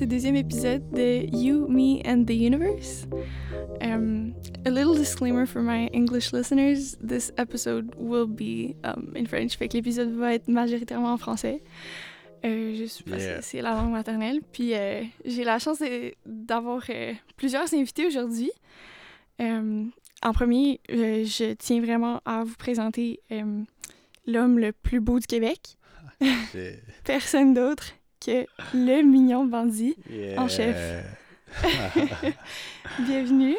ce deuxième épisode de You, Me and the Universe. Um, a little disclaimer for my English listeners this episode will be um, in French, fait que l'épisode va être majoritairement en français. Euh, juste parce Yeah. que c'est la langue maternelle. Puis euh, j'ai la chance d'avoir euh, plusieurs invités aujourd'hui. Euh, en premier, euh, je tiens vraiment à vous présenter euh, l'homme le plus beau du Québec. Personne d'autre que le mignon bandit. En chef. Bienvenue.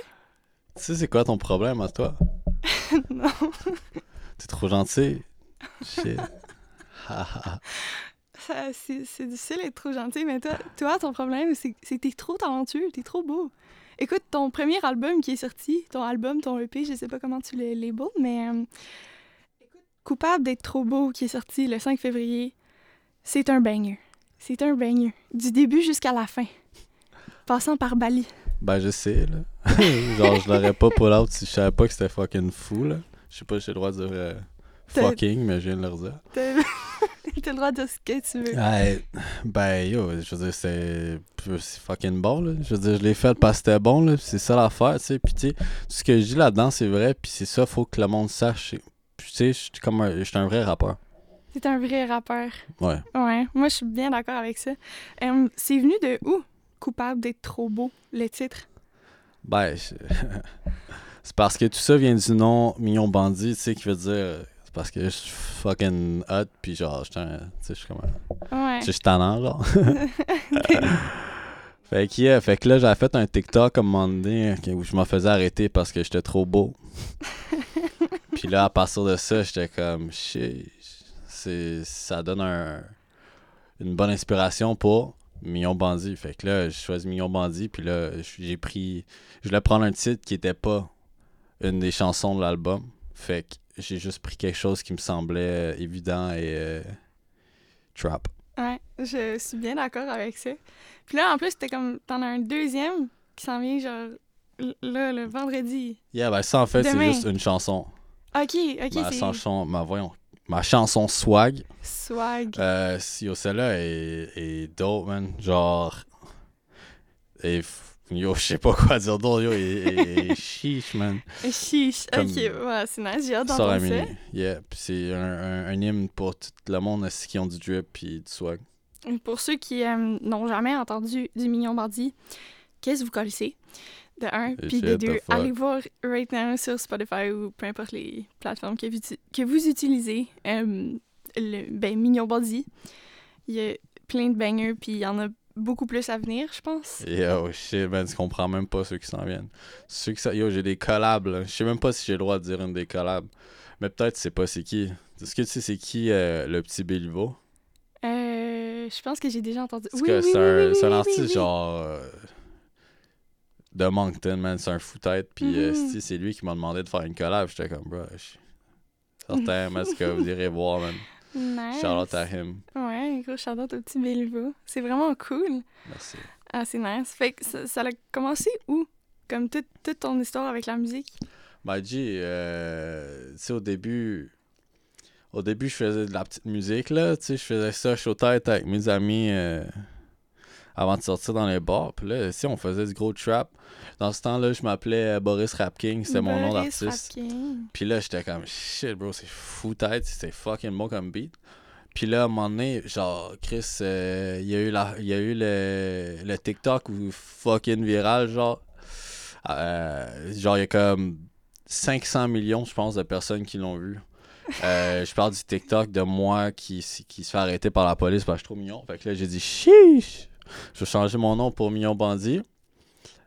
tu sais, c'est quoi ton problème à toi? non. T'es trop gentil. Shit. C'est c'est difficile d'être trop gentil, mais toi, toi ton problème, c'est que t'es trop talentueux, t'es trop beau. Écoute, ton premier album qui est sorti, ton album, ton EP, je sais pas comment tu le labels, mais euh, Coupable d'être trop beau qui est sorti le 5 février, c'est un banger. C'est un banger. Du début jusqu'à la fin. Passant par Bali. ben, je sais, là. Genre, je l'aurais pas pull out si je savais pas que c'était fucking fou, là. Je sais pas si j'ai le droit de dire euh, fucking, mais je viens de le redire. T'as le droit de dire ce que tu veux. Ouais, ben, yo, je veux dire, c'est fucking bon, là. Je veux dire, je l'ai fait parce que c'était bon, là. C'est ça l'affaire, tu sais. Puis, tu sais, tout ce que je dis là-dedans, c'est vrai. Puis, c'est ça, faut que le monde sache. Puis, tu sais, je suis comme un, je suis un vrai rappeur. C'est un vrai rappeur. Ouais. Ouais, moi je suis bien d'accord avec ça. Euh, c'est venu de où? Coupable d'être trop beau, le titre? Ben, je- c'est parce que tout ça vient du nom Mignon Bandit, tu sais, qui veut dire. C'est parce que je suis fucking hot, puis genre, je suis un- tu sais, je suis comme un. Ouais. Tu sais, je suis tannant, genre. fait que, yeah, fait que là, j'avais fait un TikTok comme un moment donné où je me faisais arrêter parce que j'étais trop beau. puis là, à partir de ça, j'étais comme, shit, c'est, ça donne un, une bonne inspiration pour Mignon Bandit. Fait que là, j'ai choisi Mignon Bandit, puis là, j'ai pris, je voulais prendre un titre qui était pas une des chansons de l'album. Fait que j'ai juste pris quelque chose qui me semblait évident et euh, trap. Ouais, je suis bien d'accord avec ça. Puis là, en plus, t'es comme. T'en as un deuxième qui s'en vient, genre. Là, le vendredi. Yeah, ben ça en fait, c'est juste une chanson. Ok, ok, ma chanson, ma voyons, ma chanson swag. Swag. Euh, yo, celle-là est, est dope, man. Genre, et yo, je sais pas quoi dire d'autre, yo, et, chiche, man. Chiche. comme- Ok, ouais, c'est nice, j'ai hâte d'entendre ça. Yeah, c'est un, un, un hymne pour tout le monde aussi qui ont du drip puis du swag? Pour ceux qui euh, n'ont jamais entendu du Mignon Bandit, qu'est-ce que vous connaissez? De un, puis de deux, allez voir right now sur Spotify ou peu importe les plateformes que vous, que vous utilisez. euh, le, ben, Mignon Bandit. Il y a plein de bangers, puis il y en a beaucoup plus à venir, je pense. Yo, shit, man, tu comprends même pas ceux qui s'en viennent. Ceux qui Yo, j'ai des collabs. Je sais même pas si j'ai le droit de dire une des collabs. Mais peut-être tu sais pas c'est qui. Est-ce que tu sais c'est qui euh, le petit Béliveau? Euh, je pense que j'ai déjà entendu. Oui, que oui, c'est oui, un, oui, c'est un oui, artiste oui, oui. genre euh, de Moncton, man. C'est un fou-tête. Puis euh, Mhm. c'est- c'est lui qui m'a demandé de faire une collab. J'étais comme, bro, je suis certain, mais ce que vous irez voir, man. Nice. Shout out à him. Ouais, gros shout out au petit Béliveau. C'est vraiment cool. Merci. Ah, c'est nice. Fait que ça, ça a commencé où? Comme toute, toute ton histoire avec la musique? Ben, G, euh, tu sais, au début, au début, je faisais de la petite musique, là. Tu sais, je faisais ça chaud tête avec mes amis euh, avant de sortir dans les bars. Puis là, si on faisait du gros trap. Dans ce temps-là, je m'appelais euh, Boris Rap King, c'était mon nom Boris d'artiste. Puis là, j'étais comme shit, bro, c'est fou tête, c'était fucking bon comme beat. Puis là, à un moment donné, genre, Chris, euh, il y a eu, la, y a eu le, le TikTok ou fucking viral, genre. Euh, genre, il y a comme 500 millions, je pense, de personnes qui l'ont vu. Euh, je parle du TikTok de moi qui, qui se fait arrêter par la police parce que je suis trop mignon. Fait que là, j'ai dit chiche, je vais changer mon nom pour Mignon Bandit.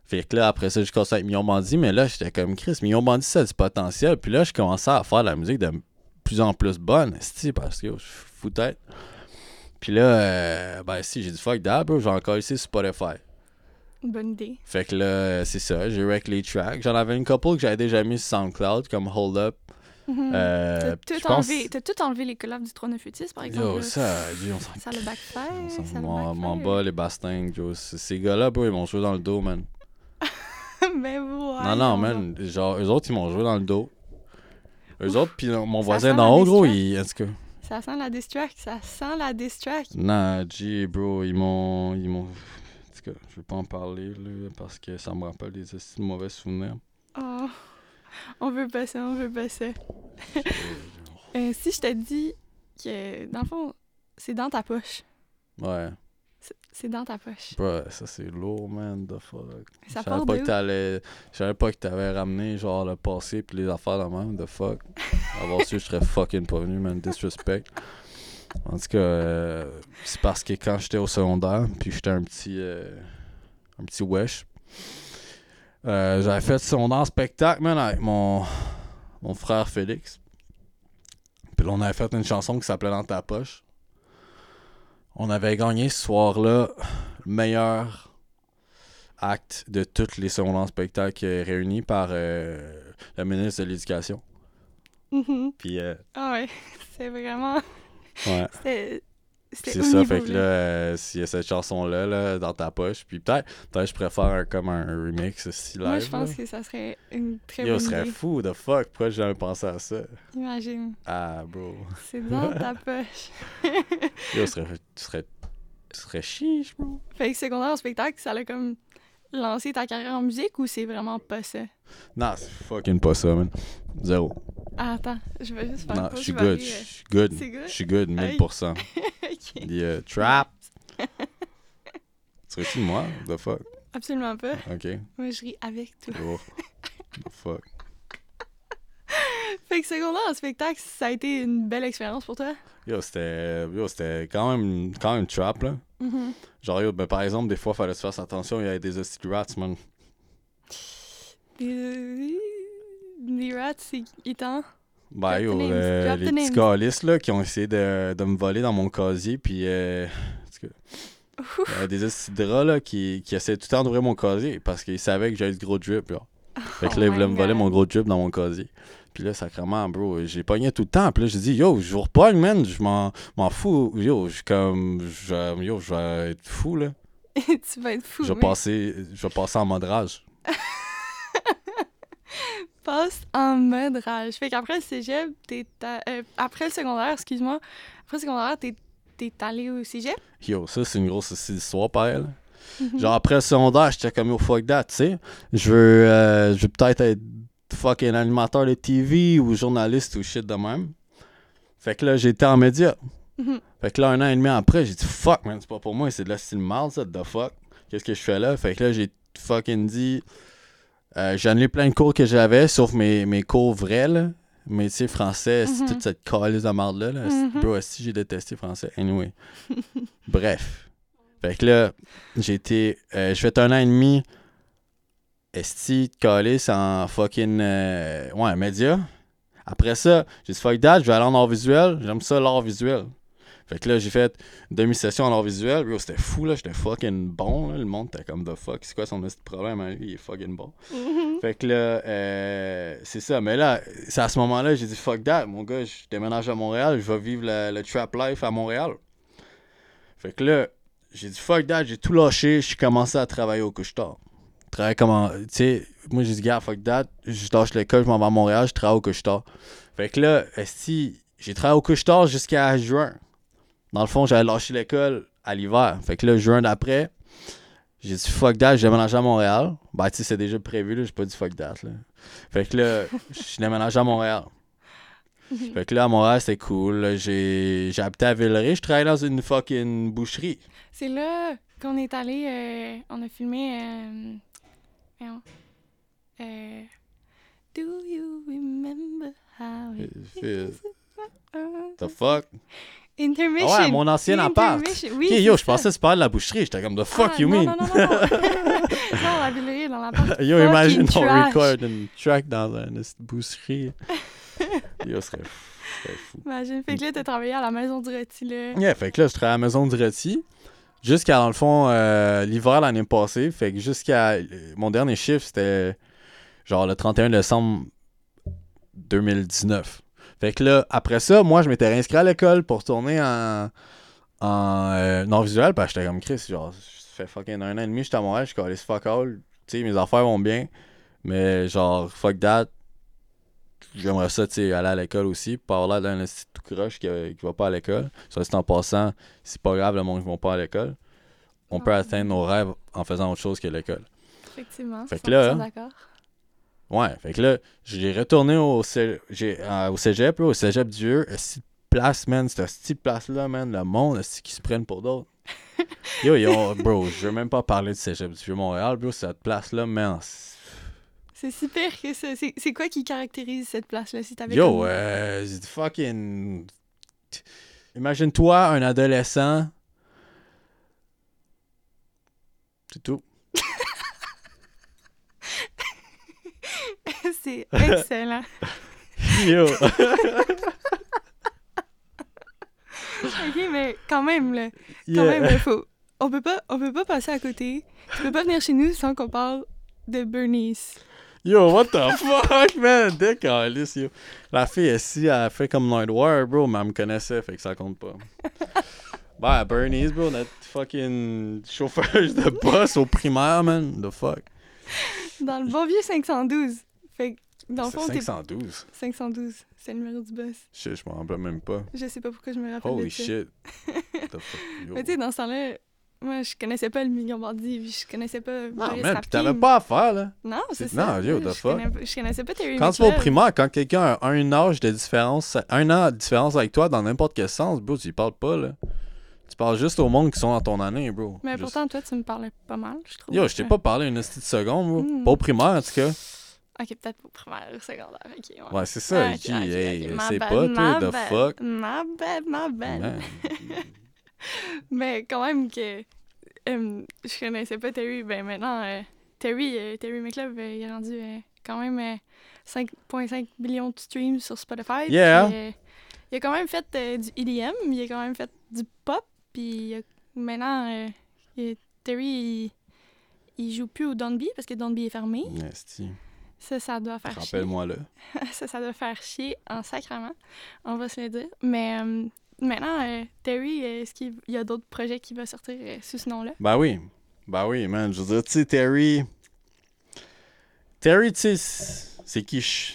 Fait que là, après ça, je commençais avec Mignon Bandit, mais là, j'étais comme Chris, Mignon Bandit, ça a du potentiel. Puis là, je commençais à faire de la musique de plus en plus bonne, parce que yo, je suis fou tête. Puis là, euh, ben si, j'ai dit fuck that, bro, j'ai encore ici Spotify. Bonne idée. Fait que là, c'est ça, j'ai rec les tracks. J'en avais une couple que j'avais déjà mis sur SoundCloud, comme Hold Up. Mhm. Euh, T'as tout, pense- tout enlevé les collabs du 398, par exemple. Yo, ça, Dieu, on Ça le backfire. on s'en- Ça le m'en m'en backfire. bats les bastings, Ces gars-là, bro, ils m'ont joué dans le dos, man. Mais ouais. non, non, man. Genre, eux autres, ils m'ont joué dans le dos. Eux autres, puis mon voisin d'en haut, gros, il. En tout cas. Ça sent la distract, ça sent la distract. Non, G, bro, ils m'ont. Ils m'ont. tout cas, je vais pas en parler là, parce que ça me rappelle des mauvais souvenirs. Oh. On veut pas ça, on veut pas ça. Euh, si je te dis que, dans le fond, c'est dans ta poche. ouais. C'est- dans ta poche. Bro, ça c'est lourd, man, the fuck. Ça Je savais pas que t'allais. Je savais pas que t'avais ramené genre le passé pis les affaires de même, the fuck. Avoir su, je serais fucking pas venu, man, disrespect. En tout cas, euh, c'est parce que quand j'étais au secondaire, puis j'étais un petit. euh, un petit wesh. Euh, J'avais fait secondaire en spectacle, man, avec mon, mon frère Félix. Puis là, on avait fait une chanson qui s'appelait Dans ta poche. On avait gagné ce soir-là le meilleur acte de tous les secondaires en spectacle réunis par euh, le ministre de l'Éducation. Mhm. Puis, euh, Ah ouais, c'est vraiment... ouais. C'est ça, fait que là, euh, s'il y a cette chanson-là là, dans ta poche, puis peut-être peut je préfère un, comme un remix si live. Moi, je pense là. que ça serait une très Yo, bonne serait idée. fou, the fuck, pourquoi j'ai jamais pensé à ça? Imagine. Ah, bro. C'est dans ta poche. Yo, serait, serait chiche, bro. Fait que secondaire au spectacle, ça a comme lancé ta carrière en musique ou c'est vraiment pas ça? Non, c'est fucking pas ça, man. Zéro. Ah, attends, je vais juste faire Non, pause, je suis vais good, je euh, suis good. Je suis good, Aïe. 1000%. ok. The uh, trap. Serais-tu de moi? The fuck? Absolument pas. Ok. Moi, je ris avec toi. Oh. The fuck. Fait que secondaire au spectacle, ça a été une belle expérience pour toi? Yo, c'était quand même, quand même trap, là. Mhm. Genre, yo, ben, par exemple, des fois, fallait se faire attention, il y avait des hosties rats, man. Des... Des rats, c'est étant. Ben, yo, euh, les petits calices, là, qui ont essayé de, de me voler dans mon casier, puis, euh, des hosties de rats, là, qui, qui essayaient tout le temps d'ouvrir mon casier, parce qu'ils savaient que j'avais du gros drip, là. Fait que Oh là, ils voulaient me voler mon gros drip dans mon casier. Puis là, sacrément, bro, j'ai pogné tout le temps. Puis là, j'ai dit, yo, je vous repogne, man. Je m'en m'en fous. Yo, je suis comme. je- Yo, je vais être fou, là. tu vas être fou. Je vais mais passer, je vais passer en mode rage. Passe en mode rage. Fait qu'après le cégep, t'es. euh, après le secondaire, excuse-moi. Après le secondaire, t'es t'es allé au cégep? Yo, ça, c'est une grosse histoire, là. Mhm. Genre, après le secondaire, j'étais comme, yo, fuck that, tu sais. Je veux, euh, je veux peut-être être fucking animateur de TV ou journaliste ou shit de même. Fait que là, j'étais en média. Mhm. Fait que là, un an et demi après, j'ai dit fuck, man, c'est pas pour moi, c'est de la style mal, ça, the fuck. Qu'est-ce que je fais là? Fait que là, j'ai fucking dit. Euh, j'ai annulé plein de cours que j'avais, sauf mes, mes cours vrais, là. Métier français, c'est Mhm. toute cette calice de marde-là. Là. Mhm. Bro, si j'ai détesté français. Anyway. Bref. Fait que là, j'ai été. euh, j'ai fait un an et demi. Esti, calice en fucking. euh, ouais, média. Après ça, j'ai dit fuck that, je vais aller en art visuel. J'aime ça, l'art visuel. Fait que là, j'ai fait une demi-session en art visuel. Bro, c'était fou, là. J'étais fucking bon, là. Le monde était comme the fuck. C'est quoi son petit problème à lui? Il est fucking bon. Mhm. Fait que là, euh, c'est ça. Mais là, c'est à ce moment-là, j'ai dit fuck that. Mon gars, je déménage à Montréal. Je vais vivre le, le trap life à Montréal. Fait que là, j'ai dit fuck that. J'ai tout lâché. Je suis commencé à travailler au couche-tard. Travailler comme en- Tu sais, moi, j'ai dit, gars, fuck that. Je lâche l'école, je m'en vais à Montréal. Je travaille au couche-tard. Fait que là, esti, j'ai travaillé au couche-tard jusqu'à juin. Dans le fond, j'avais lâché l'école à l'hiver. Fait que là, juin d'après, j'ai dit fuck that, je déménage à Montréal. Ben, tu sais, c'est déjà prévu, là, j'ai pas dit fuck that, là. Fait que là, je déménage à Montréal. Mhm. Fait que là, à Montréal, c'était cool. J'ai j'ai habité à Villeray, je travaillais dans une fucking boucherie. C'est là qu'on est allé. euh, on a filmé. Euh. Euh, Do you remember how it is? The fuck? Intermission. Ah ouais, mon ancien appart. Oui, Ok, c'est yo, je pensais que tu parlais de la boucherie. J'étais comme, the fuck Ah, you non, mean? Non, non, non, non. la dans l'appart. Yo, imagine on trash. record une track dans une boucherie. Yo, ce serait fou. ce serait fou. Imagine. Fait que là, t'as travaillé à la maison du rôti, là. Yeah, fait que là, je travaillais à la maison du rôti. Jusqu'à, dans le fond, euh, l'hiver l'année passée. Fait que jusqu'à. euh, Mon dernier chiffre, c'était genre le 31 décembre 2019. Fait que là, après ça, moi, je m'étais réinscrit à l'école pour tourner en, en euh, non visuel. Parce que j'étais comme Chris, genre, ça fait fucking un an et demi, j'étais à Montréal, je suis calé fuck all. Tu sais, mes affaires vont bien. Mais genre, fuck that. J'aimerais ça, tu sais, aller à l'école aussi. Avoir l'air d'un esti tout croche qui, qui va pas à l'école. Ça, c'est en passant, c'est pas grave le monde qui va pas à l'école. on peut Ouais. atteindre nos rêves en faisant autre chose que l'école. Effectivement. Fait que là, 100% d'accord. Ouais, fait que là, j'ai retourné au, cé- euh, au cégep, là, au cégep vieux. Cette place, man, cette petite place-là, man, le monde, esti, qui se prennent pour d'autres. Yo, yo, bro, je veux même pas parler du cégep du vieux Montréal, bro, cette place-là, man. c'est- C'est si pire que ça. C'est c'est quoi qui caractérise cette place-là si t'avais Yo, euh, c'est fucking. Imagine-toi un adolescent. C'est tout. C'est excellent. Yo. ok, mais quand même, là. Quand Yeah. même, là, faut... On peut, pas, on peut pas passer à côté. Tu peux pas venir chez nous sans qu'on parle de Bernice. Yo, what the fuck, man? Décalisse, yo. La fille ici, elle fait comme Nightwire, bro, mais elle me connaissait, fait que ça compte pas. bah, Bernice, bro, notre fucking chauffeuse de bus au primaire, man. The fuck? Dans le bon vieux 512. Fait que, dans le C'est fond, t'es 512. 512. C'est le numéro du bus. Shit, je m'en rappelle même pas. Je sais pas pourquoi je me rappelle Holy de ça. shit. Mais tu sais, dans ce temps-là, moi, je connaissais pas le million bandit, puis je connaissais pas Non, man, Rapkin. pis t'avais pas à faire, là. Non, c'est ça. non, yo, the je fuck. connais je connaissais pas Terry Quand tu vas au primaire, quand quelqu'un a un âge de différence, un an de différence avec toi dans n'importe quel sens, bro, tu y parles pas, là. Tu parles juste au monde qui sont dans ton année, bro. Mais pourtant, toi, tu me parlais pas mal, je trouve. Yo, je t'ai pas parlé une petite seconde, bro. Mm. Pas au primaire, en tout cas. Ok, peut-être au primaire ou secondaire. Ok, ouais. Ouais, c'est ça. Ok, Qui, ok, hey, my c'est pas, toi, the fuck? Bad, my bad. Man. Mais quand même que euh, je connaissais pas Terry. Ben maintenant, euh, Terry, euh, Terry McLeod, euh, il est rendu euh, quand même euh, 5,5 millions de streams sur Spotify. Yeah. Puis, euh, il a quand même fait euh, du EDM, il a quand même fait du pop. Puis a- maintenant, euh, il- Terry, il, il joue plus au Donby parce que Donby est fermé. Esti. Ça, ça doit faire chier. Rappelle-moi ça, ça doit faire chier en sacrament, on va se le dire. Mais euh, maintenant, euh, Terry, est-ce qu'il y a d'autres projets qui vont sortir euh, sous ce nom-là? Ben oui. Ben oui, man. Je veux dire, tu sais, Terry. Terry, tu sais, c'est qui je.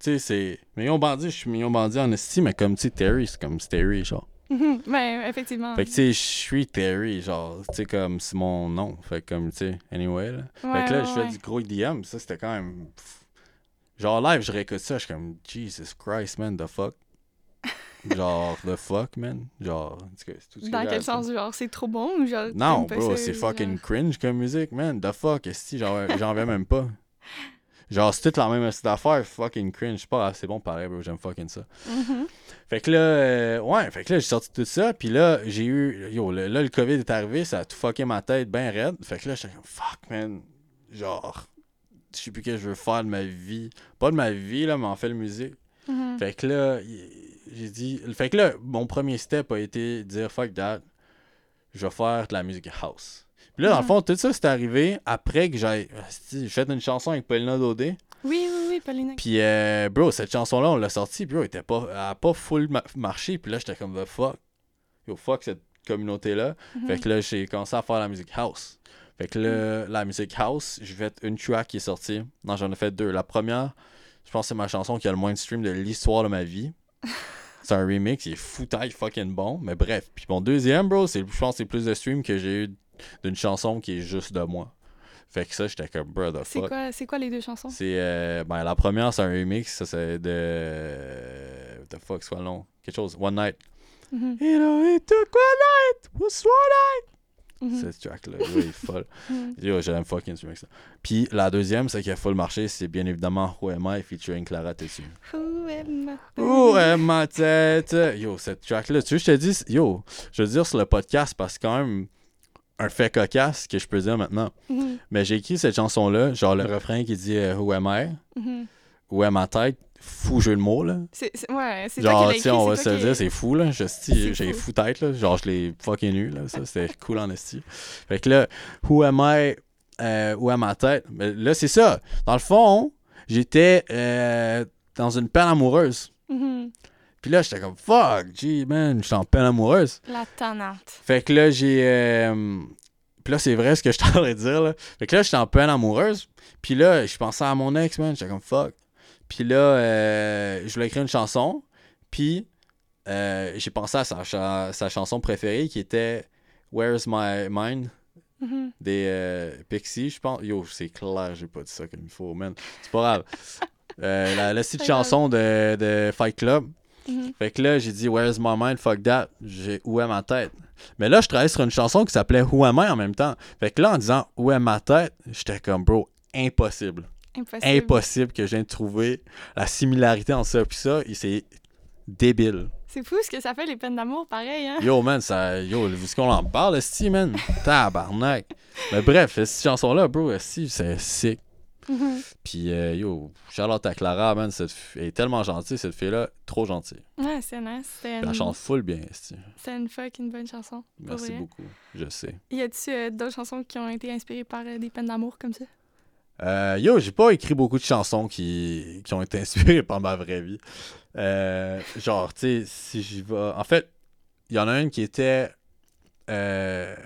Tu sais, c'est. Million bandit, je suis million bandit en esti, mais comme, tu sais, Terry, c'est comme Terry, genre. Ben, effectivement. Fait que, tu sais, je suis Terry, genre, tu sais, comme, c'est mon nom. Fait que, comme, tu sais, anyway, là. Ouais, fait que là, ouais, je fais ouais. du gros IDM, ça, c'était quand même. Genre, live, je réécoute ça, je suis comme, Jesus Christ, man, the fuck. genre, the fuck, man. Genre, en tout ce que Dans quel sens? Genre, c'est trop bon ou genre. Non, bro, c'est genre? fucking cringe comme musique, man. The fuck, esti, j'en j'en reviens même pas. Genre, c'est toute la même style d'affaires, fucking cringe. C'est pas assez bon pareil, bro, j'aime fucking ça. Mhm. Fait que là, euh, ouais, fait que là, j'ai sorti tout ça, puis là, j'ai eu, yo, le- là, le COVID est arrivé, ça a tout fucké ma tête bien raide. Fait que là, j'étais comme, fuck, man. Genre, je sais plus que je veux faire de ma vie. Pas de ma vie, là, mais en fait, de musique. Mhm. Fait que là, j'ai dit. Fait que là, mon premier step a été de dire fuck that, je vais faire de la musique house. Puis là, dans le Mhm. fond, tout ça, c'est arrivé après que j'ai j'ai fait une chanson avec Paulina Dodé. Oui, oui, oui, Pauline. Puis, euh, bro, cette chanson-là, on l'a sortie, puis bro, elle était pas, elle a pas full ma- marché. Puis là, j'étais comme, the fuck. Yo, fuck cette communauté-là. Mhm. Fait que là, j'ai commencé à faire la musique house. Fait que là, la musique house, j'ai fait une track qui est sortie. Non, j'en ai fait deux. La première, je pense que c'est ma chanson qui a le moins de stream de l'histoire de ma vie. C'est un remix, il est foutaille fucking bon. Mais bref. Puis mon deuxième, bro, c'est, je pense que c'est plus de stream que j'ai eu d'une chanson qui est juste de moi. Fait que ça, j'étais comme, bro, the C'est fuck. quoi, quoi les deux chansons? C'est euh, ben la première c'est un remix, ça c'est de what the fuck le nom Quelque chose One Night. Mhm. You know it took one night, was one Mhm. night. Cette track là, il est folle. Mhm. Yo, j'aime fucking ce remix là. Puis la deuxième, c'est qui a full marché, c'est bien évidemment Who Am I featuring Clara Tessu. Who am I? Où est ma tête? Yo, cette track là, tu veux que je te dise yo, je veux dire sur le podcast parce que quand même un fait cocasse que je peux dire maintenant. Mhm. Mais j'ai écrit cette chanson là, genre le refrain qui dit euh, Who Am I? Mhm. Où est ma tête? Fou jeu de mots, là. C'est, ouais, c'est Genre, tu on va se le dire, c'est fou, là. J'ai fou. fou tête, là. Genre, je l'ai fucking eu, là. Ça, c'était cool en esti. Fait que là, who am I? Euh, où est ma tête? Mais là, c'est ça. Dans le fond, j'étais euh, dans une peine amoureuse. Mhm. Puis là, j'étais comme, fuck, gee, man, j'étais en peine amoureuse. La tannante. Fait que là, j'ai. euh, Puis là, c'est vrai ce que je t'aurais dire, là. Fait que là, j'étais en peine amoureuse. Puis là, je pensais à mon ex, man. J'étais comme fuck. Puis là, euh, je voulais écrire une chanson. Puis euh, j'ai pensé à sa, cha- sa chanson préférée qui était Where's My Mind? Mhm. Des euh, Pixies, je pense. Yo, c'est clair, j'ai pas dit ça comme il faut, man. C'est pas grave. La, la petite chanson de, de Fight Club. Mhm. Fait que là, j'ai dit Where's my mind? Fuck that. J'ai Où est ma tête? Mais là, je travaillais sur une chanson qui s'appelait Who am I en même temps. Fait que là, en disant Où est ma tête? J'étais comme, bro, impossible. Impossible. Impossible que je vienne trouver la similarité entre ça et ça. Et c'est débile. C'est fou ce que ça fait les peines d'amour, pareil, hein? Yo, man, ça. Yo, vu qu'on en parle, esti, man. Tabarnak. Mais bref, cette chanson-là, bro, esti, c'est sick. Mhm. Puis, euh, yo, Charlotte à Clara, man, cette elle est tellement gentille, cette fille-là, trop gentille. Ouais, c'est nice. Elle une... chante full bien, c'était une fucking bonne chanson. Merci beaucoup, je sais. Y a-tu euh, d'autres chansons qui ont été inspirées par euh, des peines d'amour comme ça? Euh, yo, j'ai pas écrit beaucoup de chansons qui, qui ont été inspirées par ma vraie vie. Euh, genre, tu sais, si j'y vais. En fait, il y en a une qui était. euh,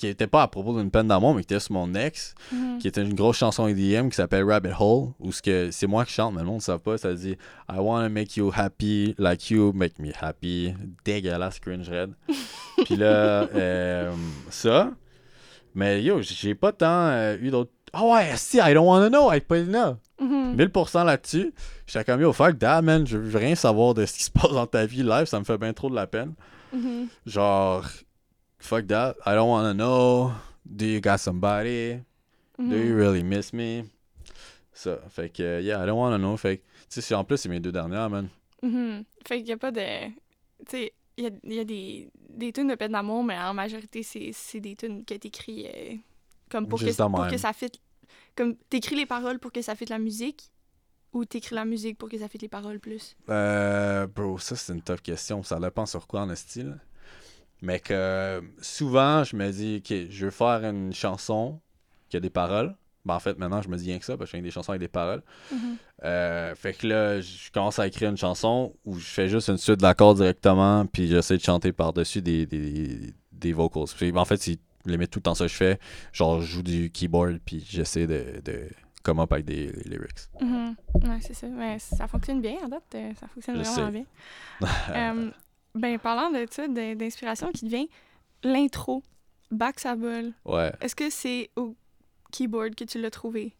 qui était pas à propos d'une peine d'amour, mais qui était sur mon ex, Mhm. qui était une grosse chanson EDM qui s'appelle Rabbit Hole, où ce que c'est moi qui chante, mais le monde ne savent pas. Ça dit I wanna make you happy, like you make me happy. Dégueulasse, cringe red. Puis là, euh, ça. Mais yo, j'ai pas tant euh, eu d'autres. Ah ouais, si, I don't wanna know, avec Paulina. Mhm. 1000% là-dessus. J'étais comme yo, fuck that, man. Je veux rien savoir de ce qui se passe dans ta vie live, ça me fait bien trop de la peine. Mhm. Genre, fuck that, I don't wanna know. Do you got somebody? Do you Mhm. really miss me? Ça. Fait que, yeah, I don't wanna know. Fait que, tu sais, en plus, c'est mes deux dernières, man. Mhm. Fait qu'il y a pas de... Tu sais, il y a, y a des, des tunes de peine d'amour, mais en majorité, c'est des tunes que t'écris euh, comme pour, que, Juste pour même. que ça fit... Comme t'écris les paroles pour que ça fit la musique ou t'écris la musique pour que ça fit les paroles plus? Euh, bro, ça, c'est une tough question. Ça dépend sur quoi en style. Mais que souvent, je me dis, OK, je veux faire une chanson qui a des paroles. Ben, en fait, maintenant, je me dis rien que ça, parce que je fais des chansons avec des paroles. Mhm. Euh, fait que là, je commence à écrire une chanson où je fais juste une suite d'accords directement, puis j'essaie de chanter par-dessus des, des, des vocals. Puis, en fait, c'est limite tout le temps ça que je fais. Genre, je joue du keyboard, puis j'essaie de, de come up avec des lyrics. Mhm. Ouais, c'est ça. Mais ça fonctionne bien, à date. euh, Ça fonctionne Je vraiment sais. bien. Euh, ben, parlant de ça, d'inspiration qui devient l'intro, Back Sabol, Ouais. est-ce que c'est au keyboard que tu l'as trouvé?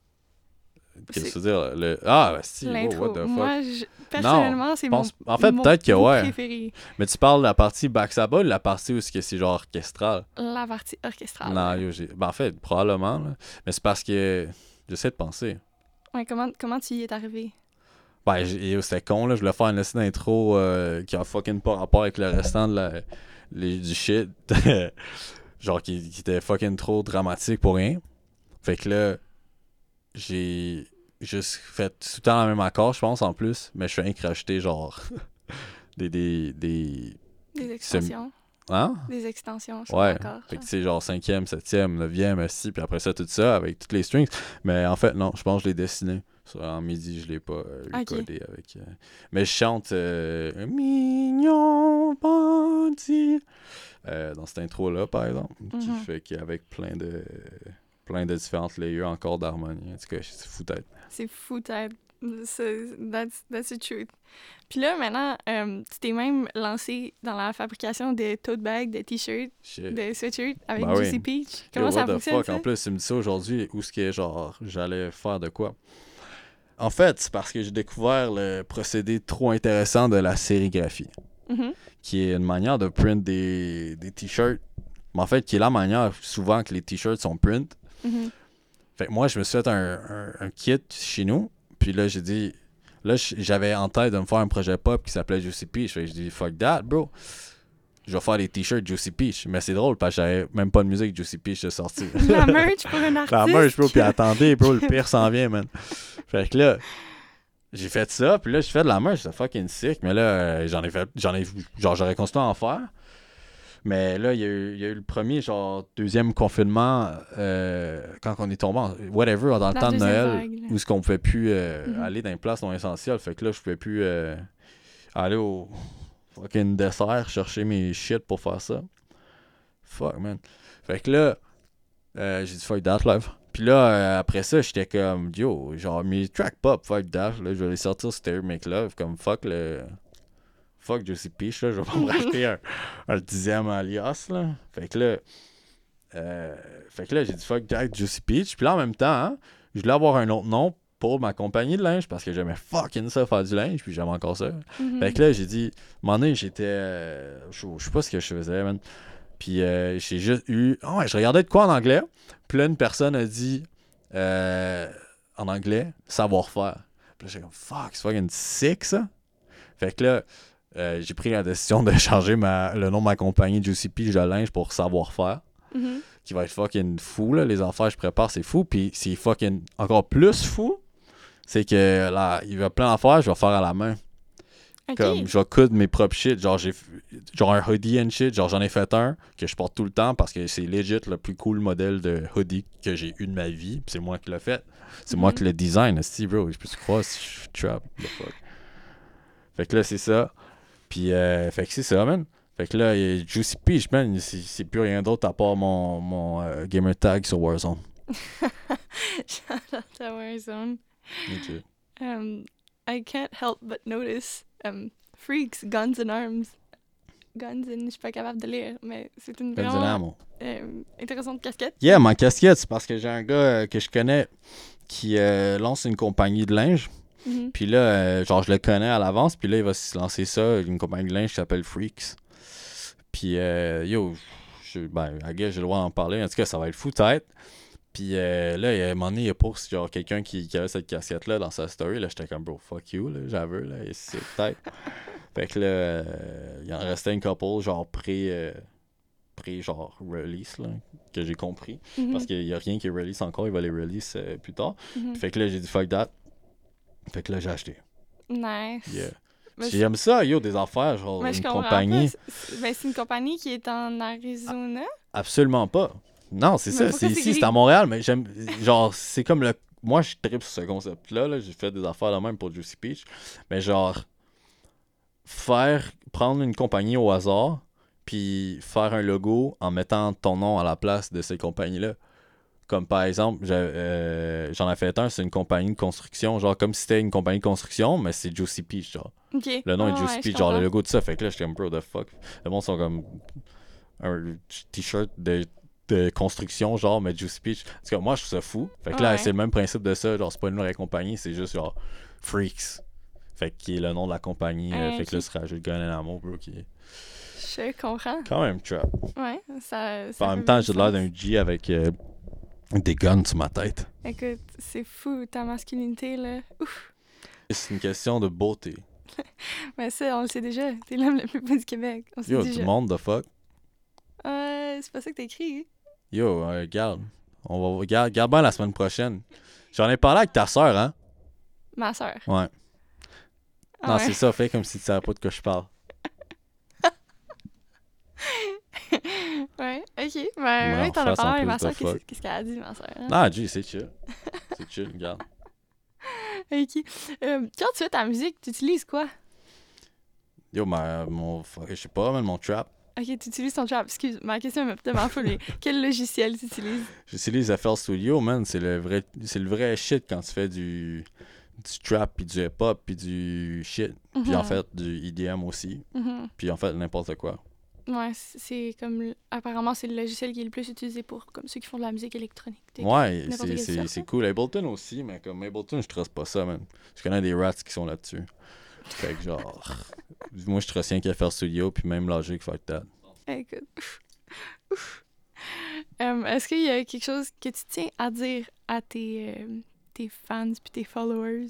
Qu'est-ce que tu veux dire? Le... Ah, bah, si, oh, L'intro. what the fuck? Moi, je- personnellement, c'est je mon, pense- En fait, peut-être que ouais. préféré. Mais tu parles de la partie Baxaba ou la partie où c'est genre orchestral? La partie orchestrale. Non, yo, j'ai... Ben, en fait, probablement. là. Mais c'est parce que j'essaie de penser. Ouais, comment, comment tu y es arrivé? Ben, yo, c'était con, là. Je voulais faire une liste d'intro euh, qui a fucking pas rapport avec le restant de la... les- du shit. genre, qui, qui était fucking trop dramatique pour rien. Fait que là, j'ai juste fait tout le temps le même accord, je pense, en plus. Mais je suis rien que genre, des... des, des... Des extensions. Hein? Des extensions, je Ouais. Fait que c'est genre 5e, 7e, 9e, 6 puis après ça, tout ça avec toutes les strings. Mais en fait, non, je pense que je l'ai dessiné. En midi, je l'ai pas euh, Ok. recordé avec. euh, Mais je chante euh, Mignon bandit euh, dans cette intro-là, par exemple. Qui Mhm. fait qu'avec plein de plein de différentes layers encore d'harmonie. En tout cas, c'est fou tête. C'est fou, tête. That's, that's the truth. Puis là, maintenant, euh, tu t'es même lancé dans la fabrication de tote bags, de t-shirts, Shit. de sweatshirts avec Bah oui. Peach. Comment what ça the fonctionne, fuck? ça? En plus, tu me dis ça aujourd'hui, où ce que genre j'allais faire de quoi? En fait, c'est parce que j'ai découvert le procédé trop intéressant de la sérigraphie, Mhm. qui est une manière de print des, des t-shirts, mais en fait, qui est la manière souvent que les t-shirts sont print. Mhm. Fait que moi, je me suis fait un, un- un kit chez nous, puis là, j'ai dit, là, j'avais en tête de me faire un projet pop qui s'appelait Juicy que j'ai dit, fuck that, bro. Je vais faire des t-shirts Juicy Peach. Mais c'est drôle parce que j'avais même pas de musique Juicy Peach de sortie. La merch pour un artiste. La merch, bro, puis attendez, bro, le pire s'en vient, man. Fait que là, j'ai fait ça, puis là, j'ai fait de la merch, c'est fucking sick, mais là, euh, j'en ai fait, j'en ai, genre, j'aurais continué à en faire. Mais là, il y, a eu, il y a eu le premier, genre, deuxième confinement, euh, quand on est tombé, en, whatever, dans le La temps de Noël, vague, où ce qu'on pouvait plus euh, Mhm. aller dans les places non essentielles. Fait que là, je pouvais plus aller au fucking dessert chercher mes shit pour faire ça. Fuck, man. Fait que là, euh, j'ai dit fuck that live. Puis là, euh, après ça, j'étais comme, yo, genre, mes track pop, fuck that. Là, je vais les sortir sur Terry Make Love, comme fuck le. Fuck Juicy Peach, là, je vais pas me racheter un, un dixième alias, là. Fait que là, euh, fait que là, j'ai dit fuck that Juicy Peach. Puis là, en même temps, hein, je voulais avoir un autre nom pour ma compagnie de linge parce que j'aimais fucking ça faire du linge, puis j'aime encore ça. Mhm. Fait que là, j'ai dit, moment donné, j'étais. euh, je je sais pas ce que je faisais, man. Puis euh, j'ai juste eu. Ah ouais, je regardais de quoi en anglais. Puis là, une personne a dit, euh, en anglais, savoir-faire. Puis là, j'ai comme, fuck, c'est fucking sick, ça. Fait que là, euh, j'ai pris la décision de changer ma, le nom de ma compagnie Juicy Peach de linge pour savoir-faire. Mhm. Qui va être fucking fou, là. Les affaires que je prépare, c'est fou. Puis c'est fucking encore plus fou. C'est que là, il y a plein d'affaires, je vais faire à la main. Ok. Comme je vais coudre mes propres shit. Genre, j'ai genre un hoodie and shit. Genre, j'en ai fait un que je porte tout le temps parce que c'est legit le plus cool modèle de hoodie que j'ai eu de ma vie. C'est moi qui l'ai fait. C'est moi Mhm. qui le design. esti, bro. Je peux te croire si je suis trap? the fuck. Fait que là, c'est ça. Puis, euh, fait que c'est ça, man. Fait que là, il y a Juicy Peach, man, c'est c'est plus rien d'autre à part mon, mon euh, gamer tag sur Warzone. Shout out Warzone. Ok. Um, I can't help but notice um, Freaks, Guns and Arms. Guns and, je suis pas capable de lire, mais c'est une Guns and vraiment euh, intéressante casquette. Yeah, ma casquette, c'est parce que j'ai un gars euh, que je connais qui euh, lance une compagnie de linge. Mhm. Puis là, euh, genre, je le connais à l'avance. Puis là, il va se lancer ça, une compagnie de linge qui s'appelle Freaks. Puis, yo, je, ben, guess j'ai le droit d'en parler. En tout cas, ça va être fou tête. Puis euh, là, il y a un moment donné, il y a pour genre quelqu'un qui, qui avait cette casquette-là dans sa story. Là, j'étais comme, bro, fuck you, là, j'avais, là, et c'est tête. fait que là, euh, il en restait une couple, genre, pré, euh, pré genre, release, là, que j'ai compris. Mhm. Parce qu'il n'y a rien qui est release encore, il va les release euh, plus tard. Mhm. Fait que là, j'ai dit fuck that. Fait que là, j'ai acheté. Nice. Yeah. Mais J'aime ça, yo, des affaires, genre mais une compagnie. c'est- ben, c'est une compagnie qui est en Arizona? Absolument pas. Non, c'est ça, c'est ici, c'est à Montréal, mais j'aime. Genre, c'est comme le. Moi, je tripe sur ce concept-là. -là, j'ai fait des affaires là même pour Juicy Peach. Mais genre, faire. Prendre une compagnie au hasard, puis faire un logo en mettant ton nom à la place de ces compagnies-là. Comme par exemple, euh, j'en ai fait un, c'est une compagnie de construction. Genre, comme si c'était une compagnie de construction, mais c'est Juicy Peach, genre. Ok. Le nom Ah est Juicy ouais, je Peach, genre le logo de ça. Fait que là, j'étais comme, bro, the fuck. Le monde sont comme un t-shirt de, de construction, genre, mais Juicy Peach. En tout cas, moi, je trouve ça fou. Fait que là, Ouais. c'est le même principe de ça. Genre, c'est pas une vraie compagnie, c'est juste genre Freaks. Fait que qui est le nom de la compagnie. euh, Ah, fait que là, se rajoute Gun and Ammo, bro, qui est Je comprends. quand même trap. Ouais, ça. En même temps, j'ai l'air d'un G avec euh, des guns sur ma tête. Écoute, c'est fou, ta masculinité, là. Ouf. C'est une question de beauté. Mais ça, on le sait déjà. T'es l'homme le plus beau du Québec. On Yo, tout déjà. le monde, the fuck? Euh, c'est pas ça que t'as écrit. Yo, euh, regarde. On va garde, garde bien la semaine prochaine. J'en ai parlé avec ta soeur, hein? Ma soeur. Ouais. Ah non, ouais. c'est ça, fais comme si tu savais pas de quoi je parle. Ouais, ok. Ben, ouais, t'en as parlé avec ma soeur. Qu'est-ce qu'elle a dit, ma soeur? Ah, G, c'est chill. C'est chill, regarde. Ok. Euh, quand tu fais ta musique, tu utilises quoi? Yo, ma, mon, je sais pas, man, mon trap. Ok, tu utilises ton trap. Excuse, ma question folle. mais Quel logiciel tu utilises? J'utilise FL Studio, man. C'est le vrai, c'est le vrai shit quand tu fais du, du trap, puis du hip-hop, puis du shit. Puis en Mhm. fait, du EDM aussi. Mhm. Puis en fait, n'importe quoi. Ouais, c'est comme. Apparemment, c'est le logiciel qui est le plus utilisé pour comme ceux qui font de la musique électronique. Ouais, c'est- cool. Ableton aussi, mais comme Ableton, je trace pas ça, man. Je connais des rats qui sont là-dessus. Fait que genre, moi je trace rien qu'à faire studio, puis même Logic, fuck that. Écoute. Ouf. Euh, Est-ce qu'il y a quelque chose que tu tiens à dire à tes, euh, tes fans puis tes followers?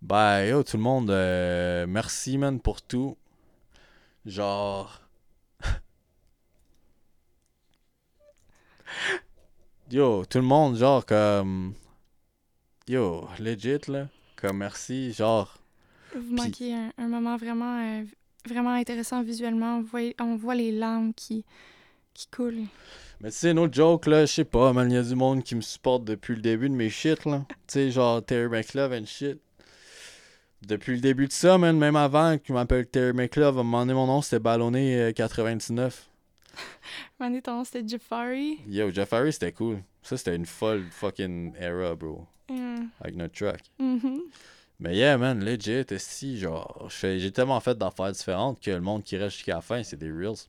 Ben, yo, tout le monde, euh, merci, man, pour tout. Genre. yo, tout le monde, genre, comme. Yo, legit, là. Comme merci, genre. Vous manquez un, un moment vraiment, euh, vraiment intéressant visuellement. Vous voyez- on voit les larmes qui, qui coulent. Mais tu sais, no joke, là, je sais pas, man, il y a du monde qui me supporte depuis le début de mes shit, là. Tu sais, genre Terry McLove and shit. Depuis le début de ça, man, même avant qu'il m'appelle Terry McLove, à un moment donné, mon nom, c'était Ballonné euh, 99. Mané, ton nom c'était Jafari? Yo, Harry, c'était cool. Ça, c'était une folle fucking era, bro, Mm. avec notre track. Mhm. Mais yeah, man, legit, si, genre, j'ai tellement fait d'affaires différentes que le monde qui reste jusqu'à la fin, c'est des reels.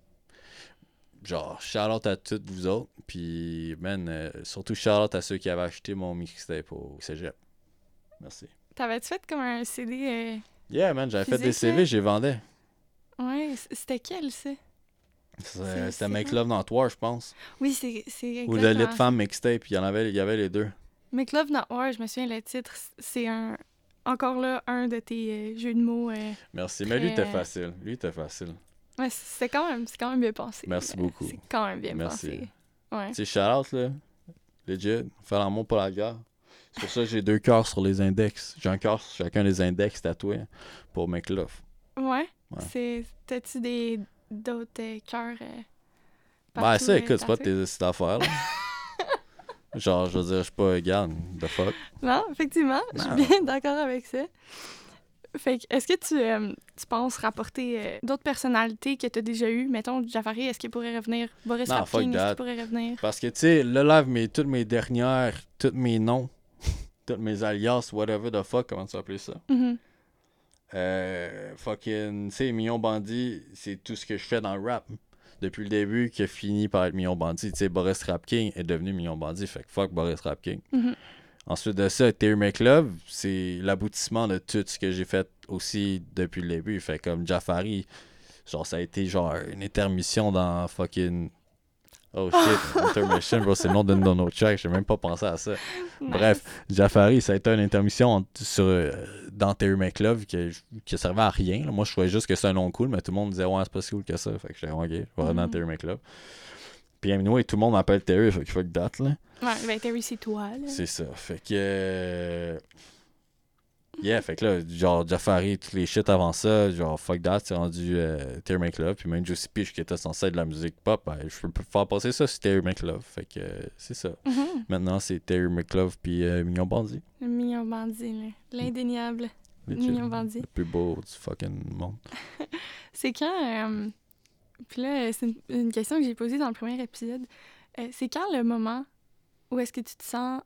genre, shout-out à toutes vous autres. Puis, man, euh, surtout shout-out à ceux qui avaient acheté mon mixtape au cégep. Merci. T'avais-tu fait comme un CD. euh, Yeah, man, j'avais fait des? CV, j'ai vendais. Ouais, c'était quel, ça? C'est- C'était Make? Love Not War, je pense. Oui, c'est Ou le Lit Femme Mixtape, il y en avait, il y avait les deux. Make Love Not War, je me souviens, le titre, c'est un. Encore là, un de tes euh, jeux de mots. euh, Merci. Mais lui, était facile. Lui, était facile. Ouais, c'est quand même, c'est quand même bien pensé. Merci beaucoup. C'est quand même bien Merci. pensé. Ouais. Sais, shout-out, là. Legit. Faire l'amour pour la guerre. C'est pour ça que j'ai deux cœurs sur les index. J'ai un cœur sur chacun des index tatoués pour Make Love. Ouais. Ouais. C'est. T'as-tu des d'autres euh, cœurs euh, Ben, ça, écoute, c'est pas tes cette affaire, là. Genre, je veux dire, je suis pas, regarde, the fuck. Non, effectivement, je suis bien d'accord avec ça. Fait que, est-ce que tu, euh, tu penses rapporter euh, d'autres personnalités que tu as déjà eues? Mettons, Jafari, est-ce qu'il pourrait revenir? Boris Non, Rapkin, est-ce qu'il pourrait revenir? Parce que, tu sais, le live, mes, toutes mes dernières, tous mes noms, toutes mes alias, whatever the fuck, comment tu vas appeler ça? Mhm. Euh, fucking, tu sais, Million Bandit, c'est tout ce que je fais dans le rap. Depuis le début, qui a fini par être Million Bandit. Tu sais, Boris Rap King est devenu Million Bandit, fait que fuck Boris Rap King. Mhm. Ensuite de ça, Terry McLove, c'est l'aboutissement de tout ce que j'ai fait aussi depuis le début. Fait comme Jafari, genre, ça a été genre une intermission dans fucking. Oh shit, Intermission, bro, c'est le nom d'une de nos tracks, j'ai même pas pensé à ça. Bref, Jafari, ça a été une intermission en- sur, euh, dans Terry McLove qui, qui servait à rien. là. Moi, je trouvais juste que c'est un nom cool, mais tout le monde disait, ouais, c'est pas si cool que ça. Fait que j'étais, ok, je vais aller dans Mhm. Terry McLove. Puis, anyway, tout le monde m'appelle Terry, fait que fuck that, là. Ouais, ben Terry, c'est toi, là. C'est ça. Fait que. euh, Yeah, fait que là, genre, Jafari, tous les shit avant ça, genre, fuck that, c'est rendu euh, Terry McLove. Puis même Juicy Peach qui était censé être de la musique pop, ben, je peux faire passer ça sur Terry McLove. Fait que euh, c'est ça. Mhm. Maintenant, c'est Terry McLove puis euh, Mignon Bandit. Le mignon bandit, là. L'indéniable mignon bandit. Le plus beau du fucking monde. C'est quand. euh, Puis là, c'est une, une question que j'ai posée dans le premier épisode. C'est quand le moment où est-ce que tu te sens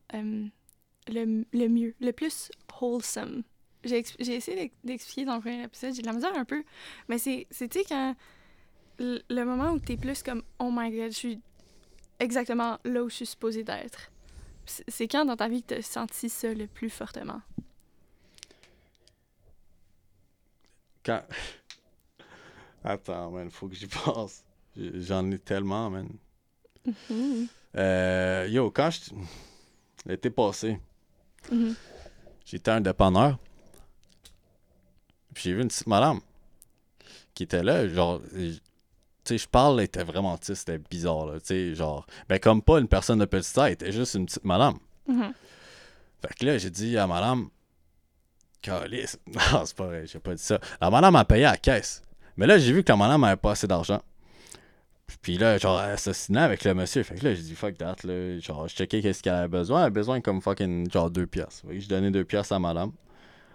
le, le mieux, le plus wholesome? J'ai essayé d'ex- d'expliquer dans le premier épisode, j'ai de la misère un peu, mais c'est, tu sais, quand le, moment où t'es plus comme « Oh my God, je suis exactement là où je suis supposée d'être ». C'est quand dans ta vie que t'as senti ça le plus fortement? Quand. Attends, man, faut que j'y pense. J'en ai tellement, man. Mhm. Euh, yo, quand je. L'été passé, Mhm. j'étais un dépanneur. Puis j'ai vu une petite madame qui était là, genre. Tu sais, je parle, elle était vraiment, tu sais, c'était bizarre, là. Tu sais, genre. Ben, comme pas une personne de petite taille, elle était juste une petite madame. Mhm. Fait que là, j'ai dit à madame. Calice. Non, c'est pas vrai, j'ai pas dit ça. La madame a payé à la caisse. Mais là, j'ai vu que la madame avait pas assez d'argent. Puis là, genre, elle assassinait avec le monsieur. Fait que là, j'ai dit fuck that, là. Genre, je checkais qu'est-ce qu'elle avait besoin. Elle avait besoin comme fucking, genre, deux pièces. Fait que j'ai donné deux pièces à madame.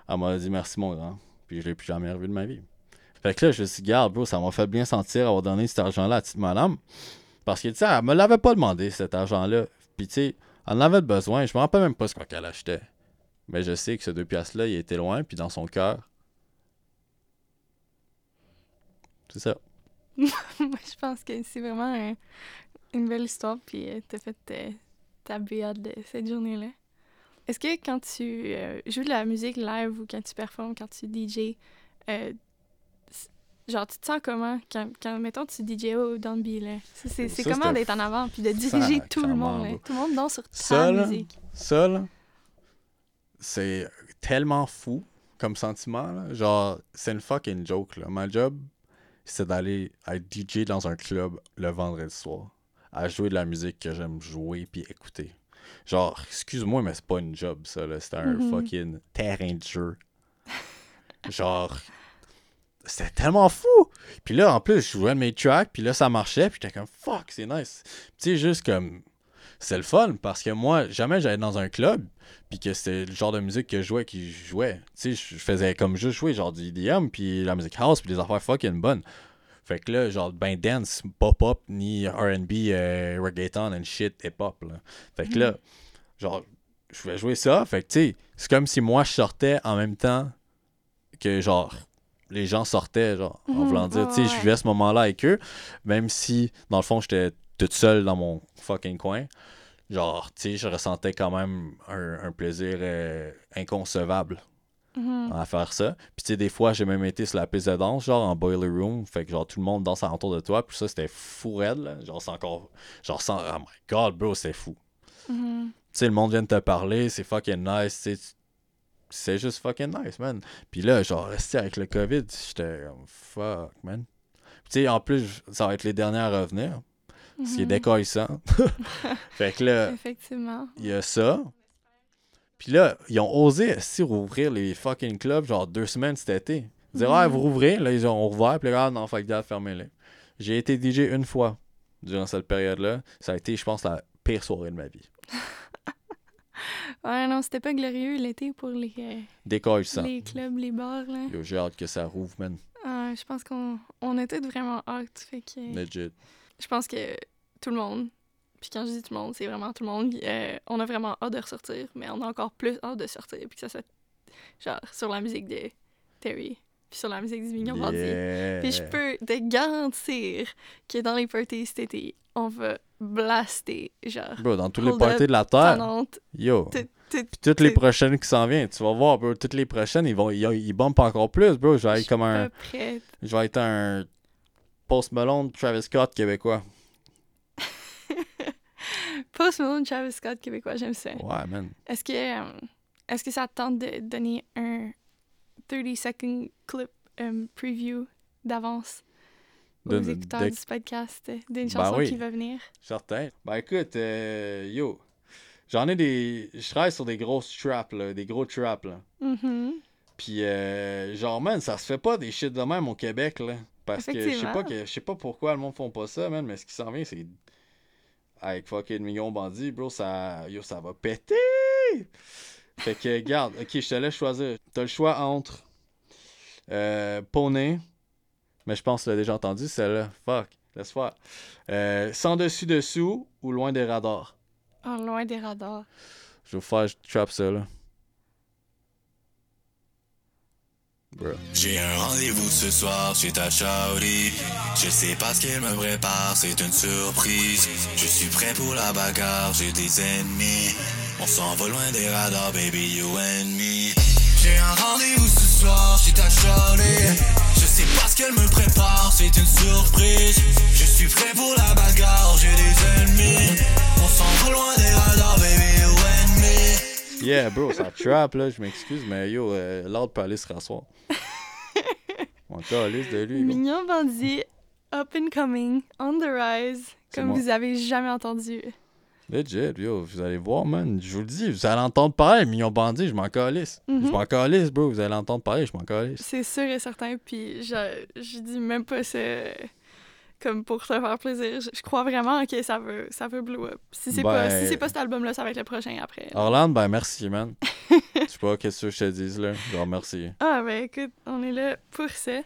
Elle m'a dit merci, mon grand. Puis je l'ai plus jamais revu de ma vie. Fait que là, je me suis dit, garde, bro, ça m'a fait bien sentir avoir donné cet argent-là à petite madame. Parce que, tu sais, elle me l'avait pas demandé, cet argent-là. Puis, tu sais, elle en avait besoin. Je me rappelle même pas ce qu'elle achetait. Mais je sais que ces deux pièces-là, il était loin, puis dans son cœur. C'est ça. Moi, je pense que c'est vraiment un- une belle histoire, puis euh, t'as fait euh, ta BA de cette journée-là. Est-ce que quand tu euh, joues de la musique live ou quand tu performes, quand tu DJ, genre, tu te sens comment quand, quand mettons, tu DJ au Downbeat, là? C'est- C'est comment d'être en avant, puis de diriger tout le monde, là. Tout le monde danse sur ta là, musique. Là, c'est tellement fou comme sentiment. Là. Genre, c'est une fucking joke. Là. Ma job, c'est d'aller être DJ dans un club le vendredi soir, à jouer de la musique que j'aime jouer puis écouter. Genre, excuse-moi, mais c'est pas une job, ça. là. C'était un Mhm. fucking terrain de jeu. Genre, c'était tellement fou. Puis là, en plus, je jouais de mes tracks, puis là, ça marchait, puis j'étais comme, fuck, c'est nice. Tu sais, juste comme, c'est le fun, parce que moi, jamais j'allais dans un club, puis que c'était le genre de musique que je jouais qui jouait. Tu sais, je faisais comme juste jouer, genre du EDM, puis la musique house, puis des affaires fucking bonnes. Fait que là, genre, ben dance, pop-up, ni R&B, euh, reggaeton and shit, hip-hop, là. Fait que là, genre, je vais jouer ça, fait que tu sais, c'est comme si moi, je sortais en même temps que, genre, les gens sortaient, genre, en Mhm, voulant dire, tu sais, je vivais ce moment-là avec eux, même si, dans le fond, j'étais toute seule dans mon fucking coin. Genre, tu sais, je ressentais quand même un, un plaisir euh, inconcevable Mhm. à faire ça. Puis, tu sais, des fois, j'ai même été sur la piste de danse, genre, en boiler room, fait que, genre, tout le monde danse alentour de toi, puis ça, c'était fou raide, là. Genre, c'est encore, genre, sans, oh my god, bro, c'est fou. Mhm. Tu sais, le monde vient de te parler, c'est fucking nice, tu c'est juste fucking nice, man. Puis là, genre, resté avec le COVID, j'étais comme fuck, man. Puis tu sais, en plus, ça va être les derniers à revenir, ce qui est fait que là, Effectivement. il y a ça. Puis là, ils ont osé aussi rouvrir les fucking clubs, genre deux semaines cet été. Ils disaient, Mhm. ah, vous rouvrez, là, ils ont rouvert, puis là, ah, non, fuck that, fermez-les. J'ai été DJ une fois durant cette période-là. Ça a été, je pense, la pire soirée de ma vie. Ouais, non, c'était pas glorieux l'été pour les, euh, les clubs, les bars, là. J'ai hâte que ça rouvre, man. Euh, je pense qu'on on était vraiment hâte, fait que... Legit. Je pense que tout le monde, puis quand je dis tout le monde, c'est vraiment tout le monde, euh, on a vraiment hâte de ressortir, mais on a encore plus hâte de sortir, puis que ça soit, genre, sur la musique de Terry, puis sur la musique du Mignon Bandit. Yeah. Puis je peux te garantir que dans les parties cet été, on va blaster, genre, Bro, dans tous les parties de la Terre, yo. Puis toutes les prochaines qui s'en viennent, tu vas voir, bro. Toutes les prochaines, ils vont ils, ils bumpent encore plus, bro. Je vais être comme un. prête. Je vais être un Post Malone, Travis Scott québécois. Post Malone, Travis Scott, québécois, j'aime ça. Ouais, man. Est-ce que, euh, est-ce que ça te tente de donner un 30 second clip um, preview d'avance aux De- écouteurs de- du podcast euh, d'une Ben chanson oui. qui va venir? Certain. Ben écoute, euh, yo. J'en ai des. Je travaille sur des grosses traps, là. Des gros traps, là. Mhm. Puis, euh, genre, man, ça se fait pas des shit de même au Québec, là. Parce que je sais pas que je sais pas pourquoi le monde font pas ça, man, mais ce qui s'en vient, c'est. Avec fucking millions bandits, bro, ça. Yo, ça va péter! Fait que, garde, ok, je te laisse choisir. T'as le choix entre. Euh, Poney. Mais je pense que tu l'as déjà entendu, celle-là. Fuck, laisse faire. Euh, sans dessus-dessous ou loin des radars? Oh, loin des radars. Je vais vous faire, je trap ça, là. Bro. J'ai un rendez-vous ce soir chez ta shawty Je sais pas ce qu'elle me prépare, c'est une surprise. Je suis prêt pour la bagarre, j'ai des ennemis. On s'en va loin des radars, baby, you and me. J'ai un rendez-vous ce soir chez ta shawty Je sais pas ce qu'elle me prépare, c'est une surprise. Je suis prêt pour la bagarre, j'ai des ennemis. On s'en va loin des radars, baby, you Yeah, bro, ça trap, là, je m'excuse, mais yo, euh, l'autre peut aller se rasseoir. On calisse de lui. Mignon bandit, up and coming, on the rise, comme moi. vous avez jamais entendu. Legit, yo, vous allez voir, man. Je vous le dis, vous allez entendre parler, Mignon Bandit, je m'en calisse. Je Mhm. m'en calisse, bro, vous allez entendre parler, je m'en calisse. C'est sûr et certain, puis je, je dis même pas ça comme pour te faire plaisir. Je, je crois vraiment que ça veut, ça veut blow up. Si c'est pas, Ben- si c'est pas cet album-là, ça va être le prochain après. Orlando, ben merci, man. Je sais pas qu'est-ce que je te dise, là? Genre, merci. Ah, ben écoute, on est là pour ça.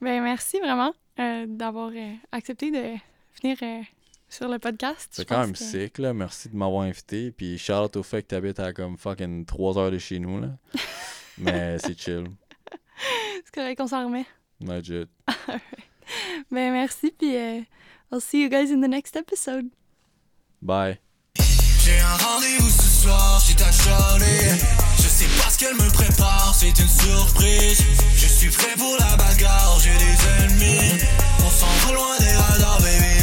Ben merci vraiment euh, d'avoir euh, accepté de venir euh, sur le podcast. C'est quand même que- sick, là. Merci de m'avoir invité. Puis shout out au fait que t'habites à comme fucking 3 heures de chez nous, là. Mais c'est chill. C'est correct qu'on s'en remet. Legit. ben, merci, puis euh, I'll see you guys in the next episode. Bye. J'ai un rendez-vous ce soir, j'ai ta Je sais pas ce qu'elle me prépare, c'est une surprise. Je suis prêt pour la bagarre, j'ai des ennemis. On s'en va loin des radars, baby.